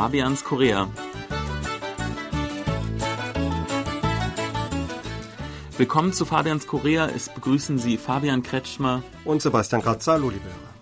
Fabians Korea. Willkommen zu Fabians Korea. Es begrüßen Sie Fabian Kretschmer und Sebastian Kratzer. Hallo, liebe Hörer.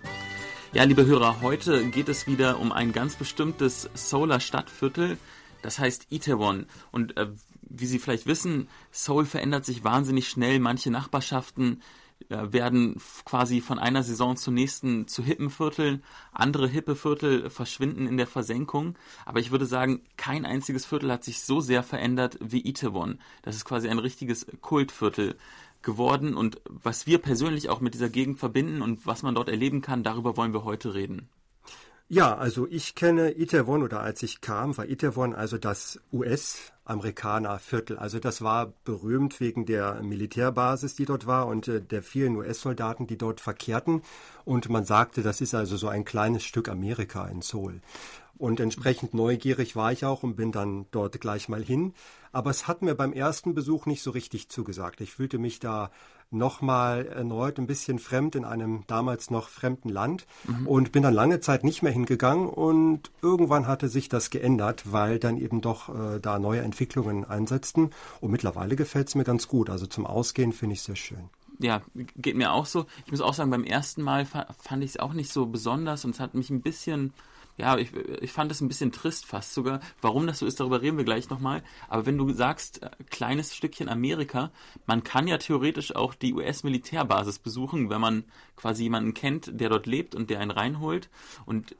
Ja, liebe Hörer, heute geht es wieder um ein ganz bestimmtes Solar Stadtviertel, das heißt Itaewon. Und äh, wie Sie vielleicht wissen, Seoul verändert sich wahnsinnig schnell. Manche Nachbarschaften werden quasi von einer Saison zur nächsten zu hippen Vierteln. Andere hippe Viertel verschwinden in der Versenkung. Aber ich würde sagen, kein einziges Viertel hat sich so sehr verändert wie Itaewon. Das ist quasi ein richtiges Kultviertel geworden. Und was wir persönlich auch mit dieser Gegend verbinden und was man dort erleben kann, darüber wollen wir heute reden. Ja, also ich kenne Itaewon oder als ich kam, war Itaewon also das US-Amerikaner-Viertel. Also das war berühmt wegen der Militärbasis, die dort war und äh, der vielen US-Soldaten, die dort verkehrten. Und man sagte, das ist also so ein kleines Stück Amerika in Seoul. Und entsprechend neugierig war ich auch und bin dann dort gleich mal hin. Aber es hat mir beim ersten Besuch nicht so richtig zugesagt. Ich fühlte mich da nochmal erneut ein bisschen fremd in einem damals noch fremden Land mhm. und bin dann lange Zeit nicht mehr hingegangen und irgendwann hatte sich das geändert, weil dann eben doch äh, da neue Entwicklungen einsetzten und mittlerweile gefällt es mir ganz gut. Also zum Ausgehen finde ich es sehr schön ja, geht mir auch so. Ich muss auch sagen, beim ersten Mal fand ich es auch nicht so besonders und es hat mich ein bisschen ja, ich, ich fand es ein bisschen trist fast sogar. Warum das so ist, darüber reden wir gleich nochmal. Aber wenn du sagst, äh, kleines Stückchen Amerika, man kann ja theoretisch auch die US-Militärbasis besuchen, wenn man quasi jemanden kennt, der dort lebt und der einen reinholt. Und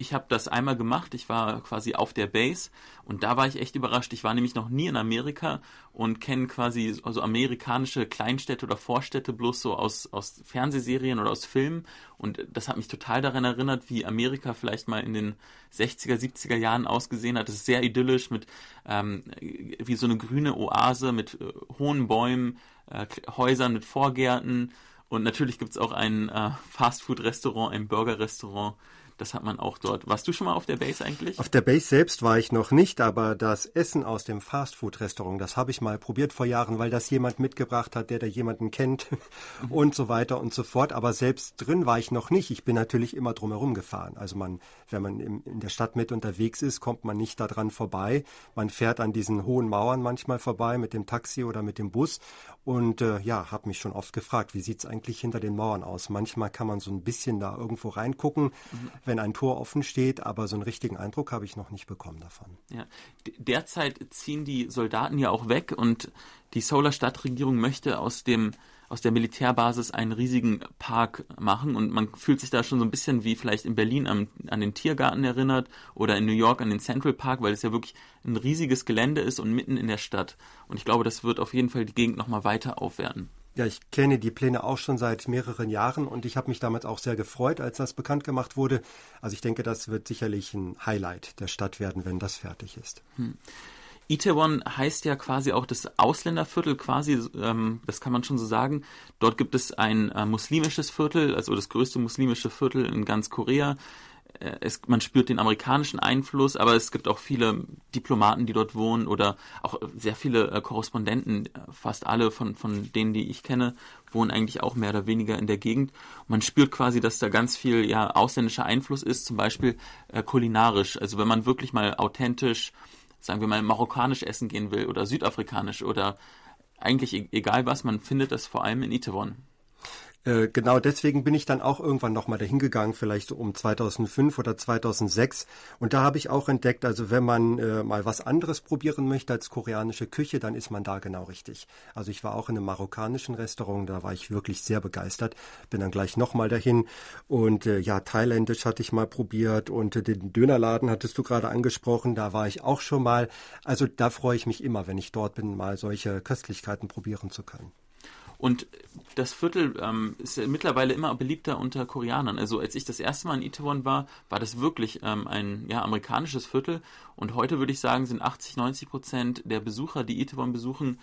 ich habe das einmal gemacht. Ich war quasi auf der Base und da war ich echt überrascht. Ich war nämlich noch nie in Amerika und kenne quasi also amerikanische Kleinstädte oder Vorstädte bloß so aus, aus Fernsehserien oder aus Filmen. Und das hat mich total daran erinnert, wie Amerika vielleicht mal in den 60er, 70er Jahren ausgesehen hat. Es ist sehr idyllisch mit ähm, wie so eine grüne Oase mit äh, hohen Bäumen, äh, Häusern mit Vorgärten. Und natürlich gibt es auch ein äh, Fastfood-Restaurant, ein Burger-Restaurant das hat man auch dort. Warst du schon mal auf der Base eigentlich? Auf der Base selbst war ich noch nicht, aber das Essen aus dem Fastfood-Restaurant, das habe ich mal probiert vor Jahren, weil das jemand mitgebracht hat, der da jemanden kennt mhm. und so weiter und so fort. Aber selbst drin war ich noch nicht. Ich bin natürlich immer drumherum gefahren. Also man, wenn man im, in der Stadt mit unterwegs ist, kommt man nicht daran vorbei. Man fährt an diesen hohen Mauern manchmal vorbei mit dem Taxi oder mit dem Bus und äh, ja, habe mich schon oft gefragt, wie sieht's eigentlich hinter den Mauern aus? Manchmal kann man so ein bisschen da irgendwo reingucken, mhm. Wenn ein Tor offen steht, aber so einen richtigen Eindruck habe ich noch nicht bekommen davon. Ja. Derzeit ziehen die Soldaten ja auch weg und die Solar Stadtregierung möchte aus dem aus der Militärbasis einen riesigen Park machen und man fühlt sich da schon so ein bisschen wie vielleicht in Berlin an, an den Tiergarten erinnert oder in New York an den Central Park, weil es ja wirklich ein riesiges Gelände ist und mitten in der Stadt. Und ich glaube, das wird auf jeden Fall die Gegend nochmal weiter aufwerten. Ja, ich kenne die Pläne auch schon seit mehreren Jahren und ich habe mich damals auch sehr gefreut, als das bekannt gemacht wurde. Also ich denke, das wird sicherlich ein Highlight der Stadt werden, wenn das fertig ist. Hm. Itaewon heißt ja quasi auch das Ausländerviertel, quasi, ähm, das kann man schon so sagen. Dort gibt es ein äh, muslimisches Viertel, also das größte muslimische Viertel in ganz Korea. Äh, es, man spürt den amerikanischen Einfluss, aber es gibt auch viele Diplomaten, die dort wohnen oder auch sehr viele äh, Korrespondenten, fast alle von, von denen, die ich kenne, wohnen eigentlich auch mehr oder weniger in der Gegend. Und man spürt quasi, dass da ganz viel ja, ausländischer Einfluss ist, zum Beispiel äh, kulinarisch. Also wenn man wirklich mal authentisch sagen wir mal, marokkanisch essen gehen will oder südafrikanisch oder eigentlich e-, egal was, man findet das vor allem in Itaewon. Äh, genau deswegen bin ich dann auch irgendwann nochmal dahin gegangen, vielleicht so um 2005 oder 2006. Und da habe ich auch entdeckt, also wenn man äh, mal was anderes probieren möchte als koreanische Küche, dann ist man da genau richtig. Also ich war auch in einem marokkanischen Restaurant, da war ich wirklich sehr begeistert. Bin dann gleich nochmal dahin. Und äh, ja, thailändisch hatte ich mal probiert und äh, den Dönerladen hattest du gerade angesprochen, da war ich auch schon mal. Also da freue ich mich immer, wenn ich dort bin, mal solche Köstlichkeiten probieren zu können. Und das Viertel ähm, ist ja mittlerweile immer beliebter unter Koreanern. Also als ich das erste Mal in Itaewon war, war das wirklich ähm, ein ja, amerikanisches Viertel. Und heute würde ich sagen, sind 80, 90 Prozent der Besucher, die Itaewon besuchen,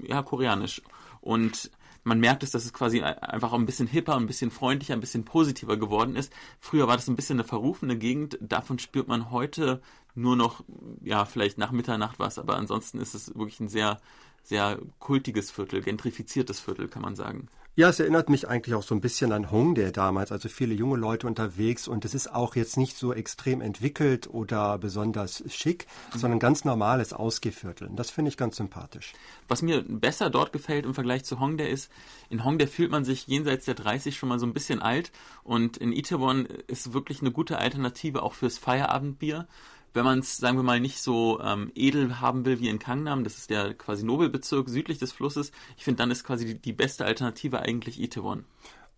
ja, koreanisch. Und man merkt es, dass es quasi einfach ein bisschen hipper, ein bisschen freundlicher, ein bisschen positiver geworden ist. Früher war das ein bisschen eine verrufene Gegend. Davon spürt man heute nur noch, ja, vielleicht nach Mitternacht was, aber ansonsten ist es wirklich ein sehr sehr kultiges Viertel, gentrifiziertes Viertel, kann man sagen. Ja, es erinnert mich eigentlich auch so ein bisschen an Hongdae damals, also viele junge Leute unterwegs und es ist auch jetzt nicht so extrem entwickelt oder besonders schick, mhm. sondern ganz normales Ausgehviertel. Das finde ich ganz sympathisch. Was mir besser dort gefällt im Vergleich zu Hongdae ist, in Hongdae fühlt man sich jenseits der 30 schon mal so ein bisschen alt und in Itaewon ist wirklich eine gute Alternative auch fürs Feierabendbier wenn man es, sagen wir mal, nicht so ähm, edel haben will wie in Kangnam, das ist der quasi Nobelbezirk südlich des Flusses, ich finde, dann ist quasi die, die beste Alternative eigentlich Itaewon.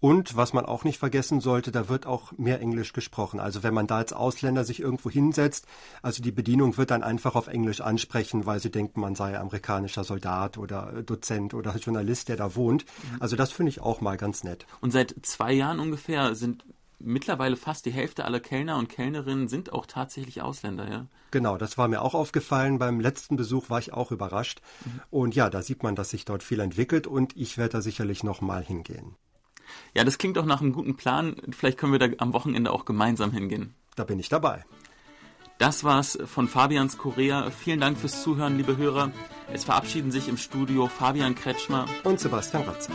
Und was man auch nicht vergessen sollte, da wird auch mehr Englisch gesprochen. Also wenn man da als Ausländer sich irgendwo hinsetzt, also die Bedienung wird dann einfach auf Englisch ansprechen, weil sie denken, man sei amerikanischer Soldat oder Dozent oder Journalist, der da wohnt. Mhm. Also das finde ich auch mal ganz nett. Und seit zwei Jahren ungefähr sind mittlerweile fast die Hälfte aller Kellner und Kellnerinnen sind auch tatsächlich Ausländer, ja. Genau, das war mir auch aufgefallen. Beim letzten Besuch war ich auch überrascht. Mhm. Und ja, da sieht man, dass sich dort viel entwickelt und ich werde da sicherlich nochmal hingehen. Ja, das klingt auch nach einem guten Plan. Vielleicht können wir da am Wochenende auch gemeinsam hingehen. Da bin ich dabei. Das war's von Fabians Korea. Vielen Dank fürs Zuhören, liebe Hörer. Es verabschieden sich im Studio Fabian Kretschmer und Sebastian Ratzer.